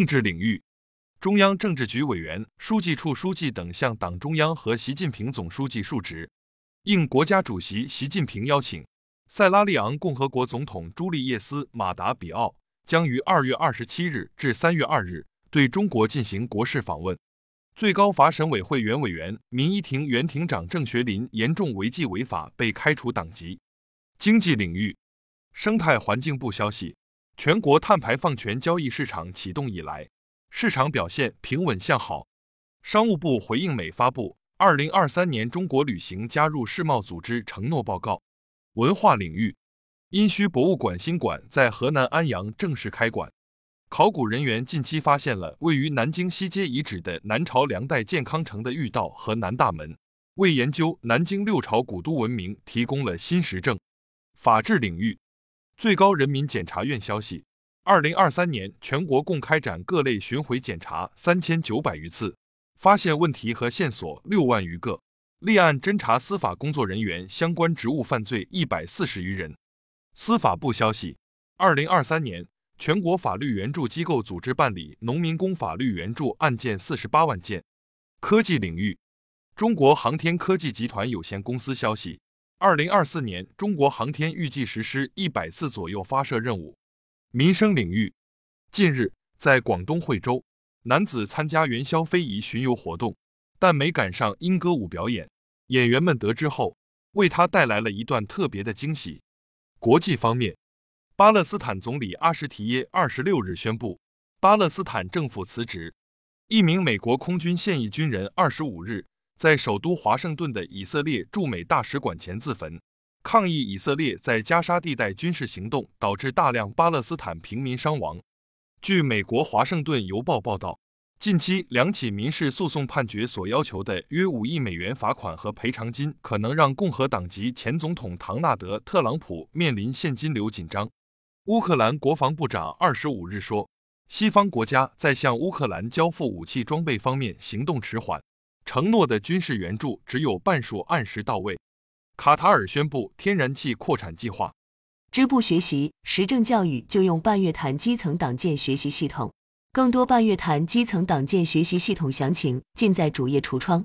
政治领域，中央政治局委员、书记处书记等向党中央和习近平总书记述职。应国家主席习近平邀请，塞拉利昂共和国总统朱利叶斯·马达比奥将于二月二十七日至三月二日对中国进行国事访问。最高法审委会原委员、民一庭原庭长郑学林严重违纪违法被开除党籍。经济领域，生态环境部消息。全国碳排放权交易市场启动以来，市场表现平稳向好。商务部回应美发布《二零二三年中国旅行加入世贸组织承诺报告》。文化领域，殷墟博物馆新馆在河南安阳正式开馆。考古人员近期发现了位于南京西街遗址的南朝梁代建康城的御道和南大门，为研究南京六朝古都文明提供了新实证。法治领域。最高人民检察院消息，二零二三年全国共开展各类巡回检查三千九百余次，发现问题和线索六万余个，立案侦查司法工作人员相关职务犯罪一百四十余人。司法部消息，二零二三年全国法律援助机构组织办理农民工法律援助案件四十八万件。科技领域，中国航天科技集团有限公司消息。二零二四年，中国航天预计实施一百次左右发射任务。民生领域，近日在广东惠州，男子参加元宵非遗巡游活动，但没赶上莺歌舞表演。演员们得知后，为他带来了一段特别的惊喜。国际方面，巴勒斯坦总理阿什提耶二十六日宣布，巴勒斯坦政府辞职。一名美国空军现役军人二十五日。在首都华盛顿的以色列驻美大使馆前自焚，抗议以色列在加沙地带军事行动导致大量巴勒斯坦平民伤亡。据美国《华盛顿邮报》报道，近期两起民事诉讼判决所要求的约五亿美元罚款和赔偿金，可能让共和党籍前总统唐纳德·特朗普面临现金流紧张。乌克兰国防部长二十五日说，西方国家在向乌克兰交付武器装备方面行动迟缓。承诺的军事援助只有半数按时到位。卡塔尔宣布天然气扩产计划。支部学习时政教育就用半月谈基层党建学习系统。更多半月谈基层党建学习系统详情尽在主页橱窗。